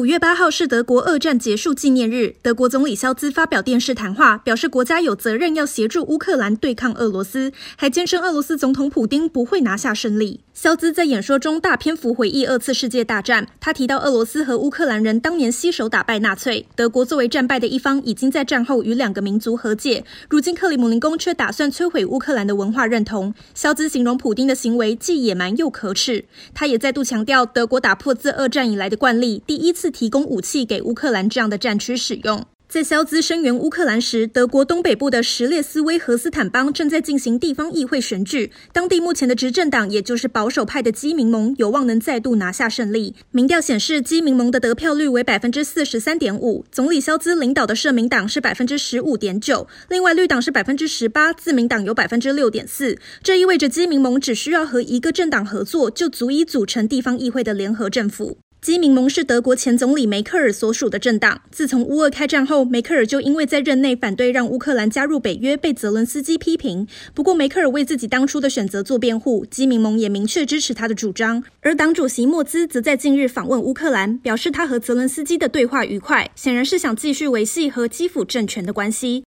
五月八号是德国二战结束纪念日，德国总理肖兹发表电视谈话，表示国家有责任要协助乌克兰对抗俄罗斯，还坚称俄罗斯总统普丁不会拿下胜利。肖兹在演说中大篇幅回忆二次世界大战，他提到俄罗斯和乌克兰人当年携手打败纳粹，德国作为战败的一方，已经在战后与两个民族和解，如今克里姆林宫却打算摧毁乌克兰的文化认同。肖兹形容普丁的行为既野蛮又可耻，他也再度强调德国打破自二战以来的惯例，第一次提供武器给乌克兰这样的战区使用。在肖兹声援乌克兰时，德国东北部的什列斯威和斯坦邦正在进行地方议会选举，当地目前的执政党也就是保守派的基民盟有望能再度拿下胜利。民调显示，基民盟的得票率为百分之四十三点五，总理肖兹领导的社民党是百分之十五点九，另外绿党是百分之十八，自民党有百分之六点四。这意味着基民盟只需要和一个政党合作，就足以组成地方议会的联合政府。基民盟是德国前总理梅克尔所属的政党。自从乌俄开战后，梅克尔就因为在任内反对让乌克兰加入北约，被泽伦斯基批评。不过，梅克尔为自己当初的选择做辩护，基民盟也明确支持他的主张。而党主席莫兹则在近日访问乌克兰，表示他和泽伦斯基的对话愉快，显然是想继续维系和基辅政权的关系。